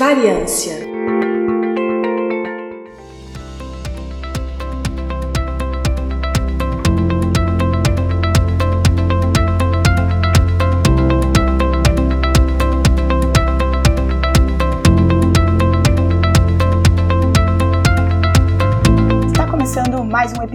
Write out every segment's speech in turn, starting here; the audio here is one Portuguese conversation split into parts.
Variância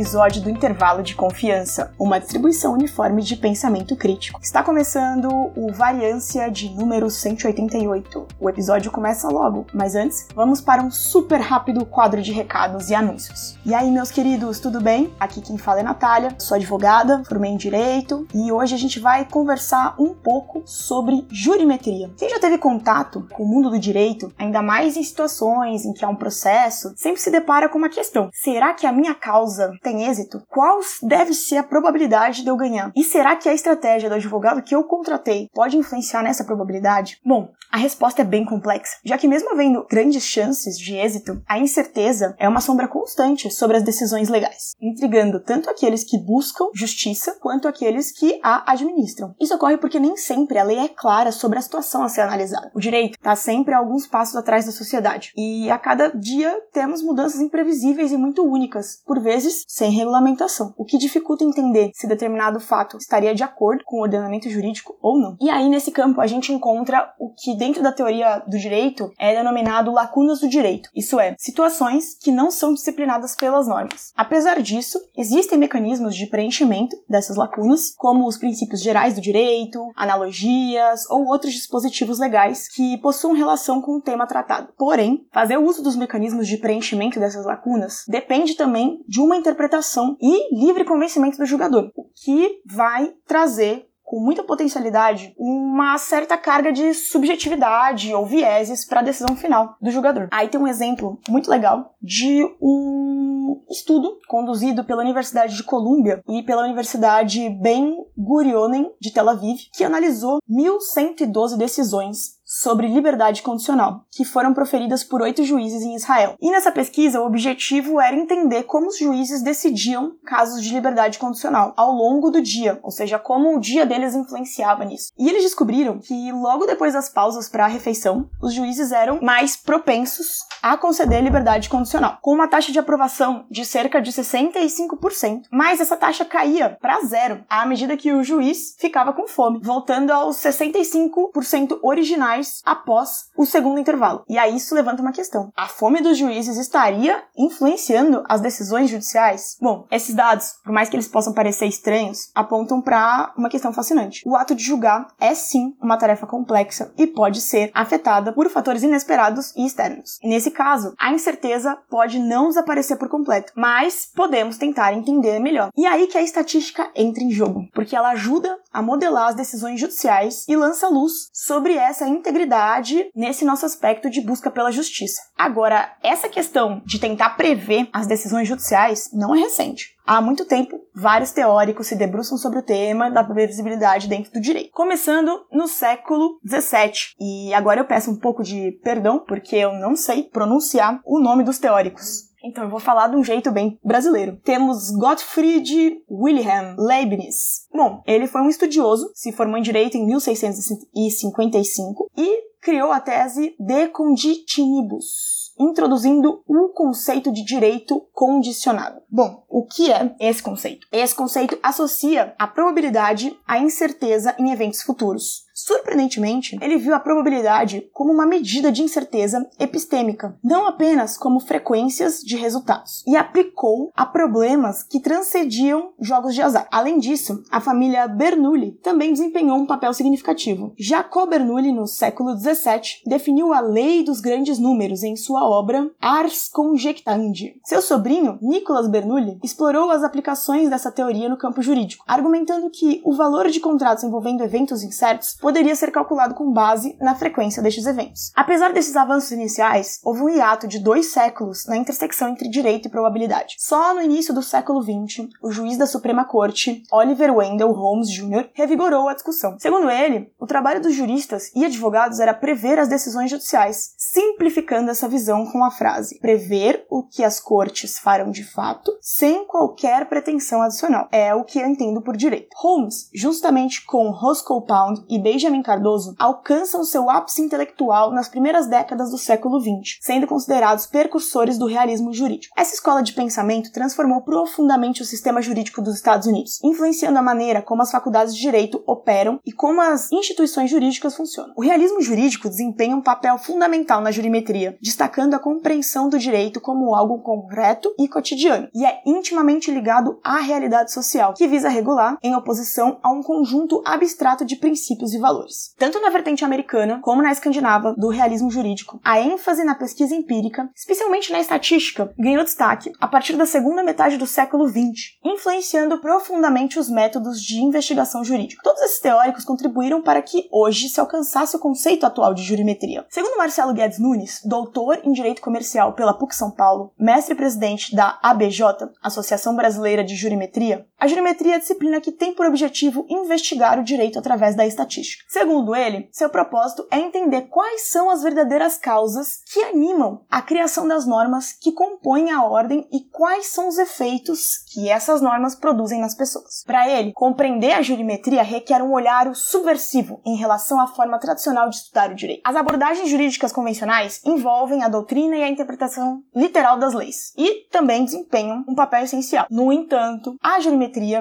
episódio do Intervalo de Confiança, uma distribuição uniforme de pensamento crítico. Está começando o Variância de número 188. O episódio começa logo, mas antes, vamos para um super rápido quadro de recados e anúncios. E aí, meus queridos, tudo bem? Aqui quem fala é Natália, sou advogada, formei em Direito e hoje a gente vai conversar um pouco sobre jurimetria. Quem já teve contato com o mundo do direito, ainda mais em situações em que há um processo, sempre se depara com uma questão: será que a minha causa causa tem êxito, qual deve ser a probabilidade de eu ganhar? E será que a estratégia do advogado que eu contratei pode influenciar nessa probabilidade? Bom, a resposta é bem complexa, já que mesmo havendo grandes chances de êxito, a incerteza é uma sombra constante sobre as decisões legais, intrigando tanto aqueles que buscam justiça quanto aqueles que a administram. Isso ocorre porque nem sempre a lei é clara sobre a situação a ser analisada. O direito está sempre alguns passos atrás da sociedade, e a cada dia temos mudanças imprevisíveis e muito únicas, por vezes vezes sem regulamentação, o que dificulta entender se determinado fato estaria de acordo com o ordenamento jurídico ou não. E aí, nesse campo, a gente encontra o que, dentro da teoria do direito, é denominado lacunas do direito, isso é, situações que não são disciplinadas pelas normas. Apesar disso, existem mecanismos de preenchimento dessas lacunas, como os princípios gerais do direito, analogias ou outros dispositivos legais que possuam relação com o tema tratado. Porém, fazer uso dos mecanismos de preenchimento dessas lacunas depende também de uma interpretação e livre convencimento do jogador, o que vai trazer com muita potencialidade uma certa carga de subjetividade ou vieses para a decisão final do jogador. Aí tem um exemplo muito legal de um estudo conduzido pela Universidade de Colômbia e pela Universidade Ben Gurionen de Tel Aviv, que analisou 1112 decisões sobre liberdade condicional, que foram proferidas por oito juízes em Israel. E nessa pesquisa, o objetivo era entender como os juízes decidiam casos de liberdade condicional ao longo do dia, ou seja, como o dia deles influenciava nisso. E eles descobriram que logo depois das pausas para a refeição, os juízes eram mais propensos a conceder liberdade condicional, com uma taxa de aprovação de cerca de 65%, mas essa taxa caía para zero à medida que o juiz ficava com fome, voltando aos 65% originais após o segundo intervalo. E aí isso levanta uma questão. A fome dos juízes estaria influenciando as decisões judiciais? Bom, esses dados, por mais que eles possam parecer estranhos, apontam para uma questão fascinante. O ato de julgar é sim uma tarefa complexa e pode ser afetada por fatores inesperados e externos. nesse caso, a incerteza pode não desaparecer por completo, mas podemos tentar entender melhor. E aí que a estatística entra em jogo, porque ela ajuda a modelar as decisões judiciais e lança luz sobre essa integridade nesse nosso aspecto de busca pela justiça. Agora, essa questão de tentar prever as decisões judiciais não é recente. Há muito tempo, vários teóricos se debruçam sobre o tema da previsibilidade dentro do direito, começando no século XVII. E agora eu peço um pouco de perdão, porque eu não sei pronunciar o nome dos teóricos. Então eu vou falar de um jeito bem brasileiro. Temos Gottfried Wilhelm Leibniz. Bom, ele foi um estudioso, se formou em direito em 1655 e criou a tese De Conditionibus introduzindo o conceito de direito condicionado. Bom, o que é esse conceito? Esse conceito associa a probabilidade à incerteza em eventos futuros. Surpreendentemente, ele viu a probabilidade como uma medida de incerteza epistêmica, não apenas como frequências de resultados, e aplicou a problemas que transcendiam jogos de azar. Além disso, a família Bernoulli também desempenhou um papel significativo. Jacob Bernoulli, no século XVII, definiu a lei dos grandes números em sua obra Ars Conjectandi. Seu sobrinho, Nicolas Bernoulli, explorou as aplicações dessa teoria no campo jurídico, argumentando que o valor de contratos envolvendo eventos incertos poderia ser calculado com base na frequência destes eventos. Apesar desses avanços iniciais, houve um hiato de dois séculos na intersecção entre direito e probabilidade. Só no início do século XX, o juiz da Suprema Corte, Oliver Wendell, Holmes Jr., revigorou a discussão. Segundo ele, o trabalho dos juristas e advogados era prever as decisões judiciais, simplificando essa visão com a frase: prever o que as cortes farão de fato, sem qualquer pretensão adicional. É o que eu entendo por direito. Holmes, justamente com Roscoe Pound e Benjamin Cardoso, alcançam seu ápice intelectual nas primeiras décadas do século XX, sendo considerados precursores do realismo jurídico. Essa escola de pensamento transformou profundamente o sistema jurídico dos Estados Unidos, influenciando a maneira como as faculdades de direito operam e como as instituições jurídicas funcionam. O realismo jurídico desempenha um papel fundamental na jurimetria, destacando a compreensão do direito como algo concreto e cotidiano, e é intimamente ligado à realidade social, que visa regular em oposição a um conjunto abstrato de princípios e valores. Tanto na vertente americana como na escandinava do realismo jurídico, a ênfase na pesquisa empírica, especialmente na estatística, ganhou destaque a partir da segunda metade do século XX, influenciando profundamente os métodos de investigação jurídica. Todos esses teóricos contribuíram para que hoje se alcançasse o conceito atual de jurimetria. Segundo Marcelo Guedes Nunes, doutor em Direito Comercial pela PUC São Paulo, mestre e presidente da ABJ, Associação Brasileira de Jurimetria, a jurimetria é a disciplina que tem por objetivo investigar o direito através da estatística. Segundo ele, seu propósito é entender quais são as verdadeiras causas que animam a criação das normas que compõem a ordem e quais são os efeitos que essas normas produzem nas pessoas. Para ele, compreender a jurimetria requer um olhar subversivo em relação à forma tradicional de estudar o direito. As abordagens jurídicas convencionais envolvem a doutrina e a interpretação literal das leis e também desempenham um papel essencial. No entanto, a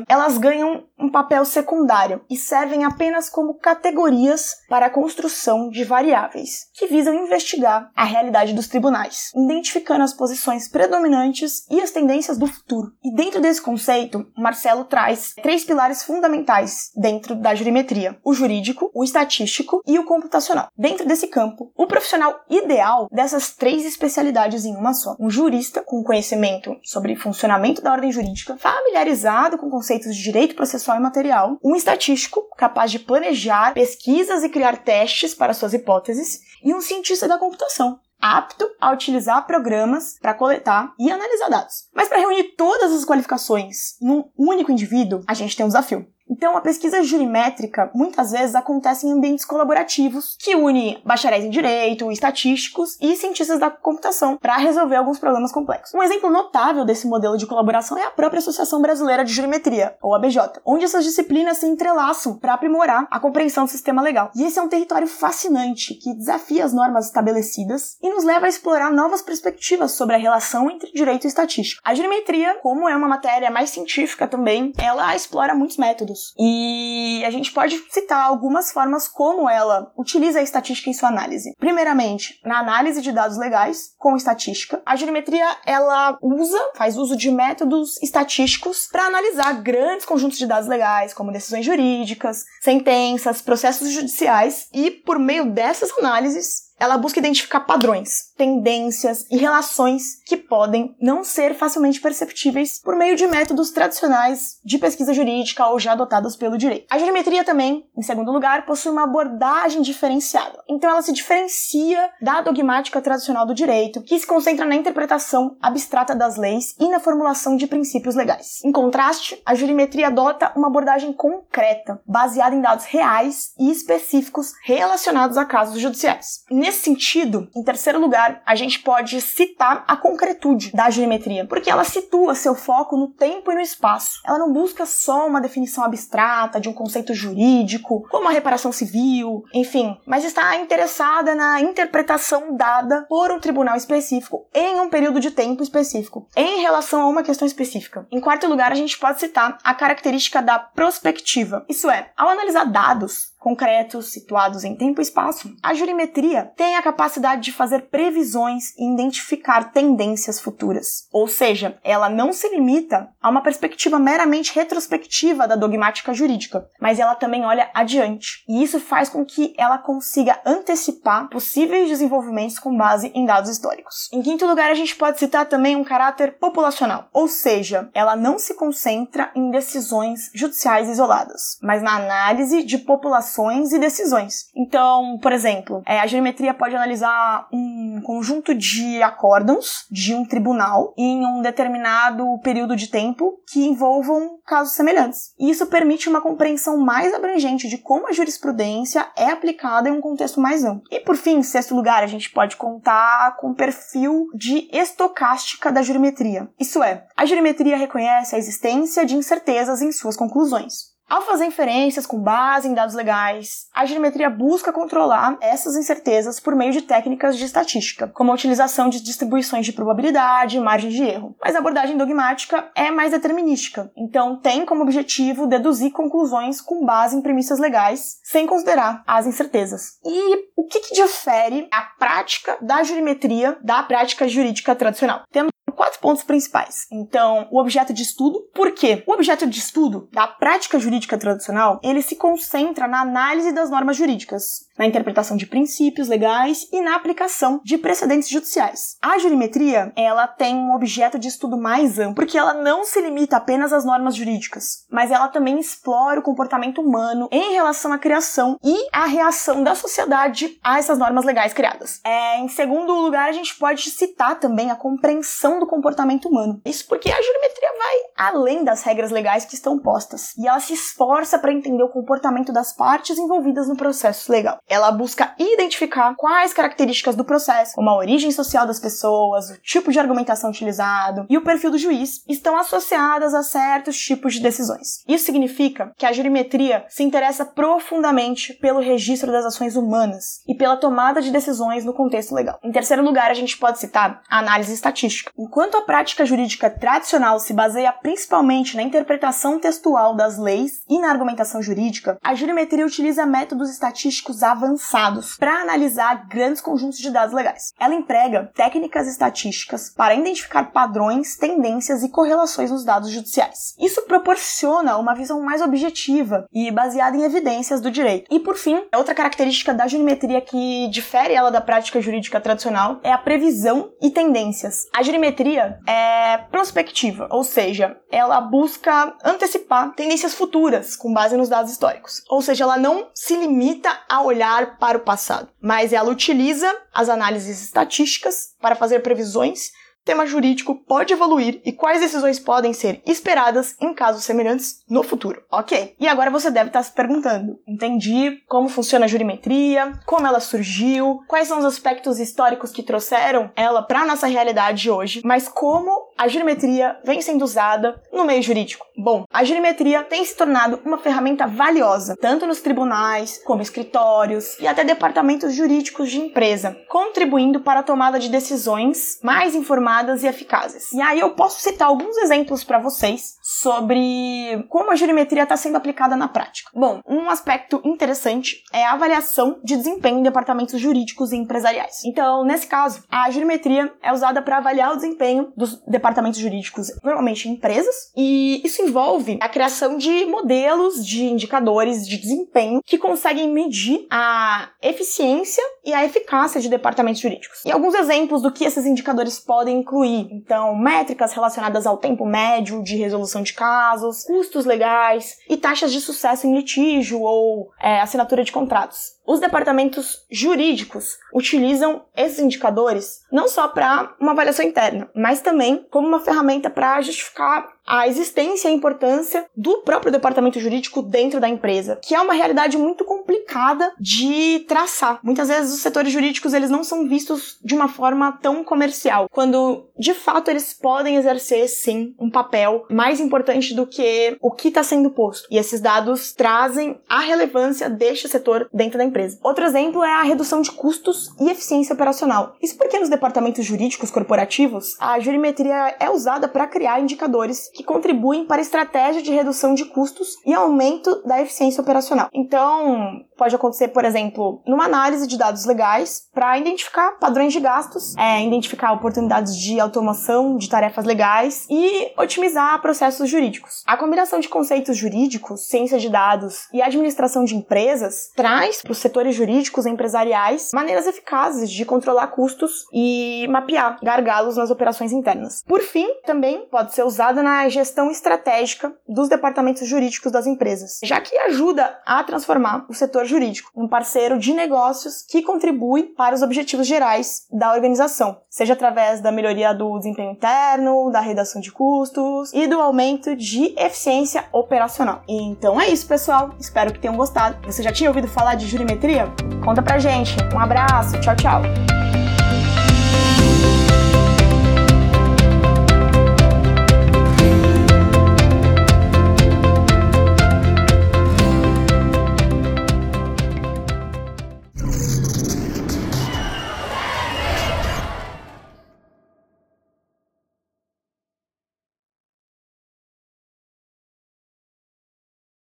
elas ganham um papel secundário e servem apenas como categorias para a construção de variáveis que visam investigar a realidade dos tribunais, identificando as posições predominantes e as tendências do futuro. E dentro desse conceito, Marcelo traz três pilares fundamentais dentro da jurimetria: o jurídico, o estatístico e o computacional. Dentro desse campo, o profissional ideal dessas três especialidades em uma só: um jurista com conhecimento sobre funcionamento da ordem jurídica, familiarizado com conceitos de direito processual e material, um estatístico capaz de planejar pesquisas e criar testes para suas hipóteses, e um cientista da computação, apto a utilizar programas para coletar e analisar dados. Mas para reunir todas as qualificações num único indivíduo, a gente tem um desafio. Então, a pesquisa jurimétrica muitas vezes acontece em ambientes colaborativos que une bacharéis em direito, estatísticos e cientistas da computação para resolver alguns problemas complexos. Um exemplo notável desse modelo de colaboração é a própria Associação Brasileira de Jurimetria, ou ABJ, onde essas disciplinas se entrelaçam para aprimorar a compreensão do sistema legal. E esse é um território fascinante que desafia as normas estabelecidas e nos leva a explorar novas perspectivas sobre a relação entre direito e estatística. A jurimetria, como é uma matéria mais científica também, ela explora muitos métodos e a gente pode citar algumas formas como ela utiliza a estatística em sua análise. Primeiramente, na análise de dados legais com estatística, a geometria ela usa, faz uso de métodos estatísticos para analisar grandes conjuntos de dados legais, como decisões jurídicas, sentenças, processos judiciais e por meio dessas análises ela busca identificar padrões, tendências e relações que podem não ser facilmente perceptíveis por meio de métodos tradicionais de pesquisa jurídica ou já adotados pelo direito. A geometria também, em segundo lugar, possui uma abordagem diferenciada. Então ela se diferencia da dogmática tradicional do direito, que se concentra na interpretação abstrata das leis e na formulação de princípios legais. Em contraste, a jurimetria adota uma abordagem concreta, baseada em dados reais e específicos relacionados a casos judiciais. Nesse sentido, em terceiro lugar, a gente pode citar a concretude da geometria, porque ela situa seu foco no tempo e no espaço. Ela não busca só uma definição abstrata de um conceito jurídico, como a reparação civil, enfim, mas está interessada na interpretação dada por um tribunal específico em um período de tempo específico, em relação a uma questão específica. Em quarto lugar, a gente pode citar a característica da prospectiva. Isso é, ao analisar dados, concretos, situados em tempo e espaço, a jurimetria tem a capacidade de fazer previsões e identificar tendências futuras. Ou seja, ela não se limita a uma perspectiva meramente retrospectiva da dogmática jurídica, mas ela também olha adiante. E isso faz com que ela consiga antecipar possíveis desenvolvimentos com base em dados históricos. Em quinto lugar, a gente pode citar também um caráter populacional, ou seja, ela não se concentra em decisões judiciais isoladas, mas na análise de população relações e decisões. Então, por exemplo, é, a geometria pode analisar um conjunto de acórdãos de um tribunal em um determinado período de tempo que envolvam casos semelhantes. E isso permite uma compreensão mais abrangente de como a jurisprudência é aplicada em um contexto mais amplo. E por fim, em sexto lugar, a gente pode contar com o perfil de estocástica da geometria. Isso é, a geometria reconhece a existência de incertezas em suas conclusões. Ao fazer inferências com base em dados legais, a geometria busca controlar essas incertezas por meio de técnicas de estatística, como a utilização de distribuições de probabilidade e margem de erro. Mas a abordagem dogmática é mais determinística, então tem como objetivo deduzir conclusões com base em premissas legais, sem considerar as incertezas. E o que, que difere a prática da geometria da prática jurídica tradicional? Temos quatro pontos principais. Então, o objeto de estudo. Por quê? O objeto de estudo da prática jurídica tradicional, ele se concentra na análise das normas jurídicas, na interpretação de princípios legais e na aplicação de precedentes judiciais. A jurimetria, ela tem um objeto de estudo mais amplo, porque ela não se limita apenas às normas jurídicas, mas ela também explora o comportamento humano em relação à criação e à reação da sociedade a essas normas legais criadas. É, em segundo lugar, a gente pode citar também a compreensão do comportamento humano. Isso porque a jurimetria vai além das regras legais que estão postas e ela se esforça para entender o comportamento das partes envolvidas no processo legal. Ela busca identificar quais características do processo, como a origem social das pessoas, o tipo de argumentação utilizado e o perfil do juiz, estão associadas a certos tipos de decisões. Isso significa que a jurimetria se interessa profundamente pelo registro das ações humanas e pela tomada de decisões no contexto legal. Em terceiro lugar, a gente pode citar a análise estatística. Enquanto a prática jurídica tradicional se baseia principalmente na interpretação textual das leis e na argumentação jurídica, a jurimetria utiliza métodos estatísticos avançados para analisar grandes conjuntos de dados legais. Ela emprega técnicas estatísticas para identificar padrões, tendências e correlações nos dados judiciais. Isso proporciona uma visão mais objetiva e baseada em evidências do direito. E por fim, outra característica da jurimetria que difere ela da prática jurídica tradicional é a previsão e tendências. A jurimetria é prospectiva, ou seja, ela busca antecipar tendências futuras com base nos dados históricos. Ou seja, ela não se limita a olhar para o passado, mas ela utiliza as análises estatísticas para fazer previsões tema jurídico pode evoluir e quais decisões podem ser esperadas em casos semelhantes no futuro. Ok, e agora você deve estar se perguntando: entendi como funciona a jurimetria, como ela surgiu, quais são os aspectos históricos que trouxeram ela para nossa realidade hoje, mas como a jurimetria vem sendo usada no meio jurídico? Bom, a jurimetria tem se tornado uma ferramenta valiosa, tanto nos tribunais, como escritórios e até departamentos jurídicos de empresa, contribuindo para a tomada de decisões mais informadas e eficazes. E aí eu posso citar alguns exemplos para vocês sobre como a jurimetria está sendo aplicada na prática. Bom, um aspecto interessante é a avaliação de desempenho em departamentos jurídicos e empresariais. Então, nesse caso, a jurimetria é usada para avaliar o desempenho dos departamentos jurídicos, normalmente em empresas, e isso envolve a criação de modelos de indicadores de desempenho que conseguem medir a eficiência e a eficácia de departamentos jurídicos. E alguns exemplos do que esses indicadores podem incluir, então, métricas relacionadas ao tempo médio de resolução de casos, custos legais e taxas de sucesso em litígio ou é, assinatura de contratos. Os departamentos jurídicos utilizam esses indicadores não só para uma avaliação interna, mas também como uma ferramenta para justificar a existência e a importância do próprio departamento jurídico dentro da empresa, que é uma realidade muito complicada de traçar. Muitas vezes os setores jurídicos eles não são vistos de uma forma tão comercial, quando de fato eles podem exercer sim um papel mais importante do que o que está sendo posto. E esses dados trazem a relevância deste setor dentro da empresa. Outro exemplo é a redução de custos e eficiência operacional. Isso porque nos departamentos jurídicos corporativos a jurimetria é usada para criar indicadores que contribuem para a estratégia de redução de custos e aumento da eficiência operacional. Então, pode acontecer, por exemplo, numa análise de dados legais para identificar padrões de gastos, é, identificar oportunidades de automação de tarefas legais e otimizar processos jurídicos. A combinação de conceitos jurídicos, ciência de dados e administração de empresas traz para os setores jurídicos e empresariais maneiras eficazes de controlar custos e mapear gargalos nas operações internas. Por fim, também pode ser usada na gestão estratégica dos departamentos jurídicos das empresas, já que ajuda a transformar o setor consultor jurídico, um parceiro de negócios que contribui para os objetivos gerais da organização, seja através da melhoria do desempenho interno, da redação de custos e do aumento de eficiência operacional. Então é isso, pessoal. Espero que tenham gostado. Você já tinha ouvido falar de jurimetria? Conta pra gente. Um abraço. Tchau, tchau.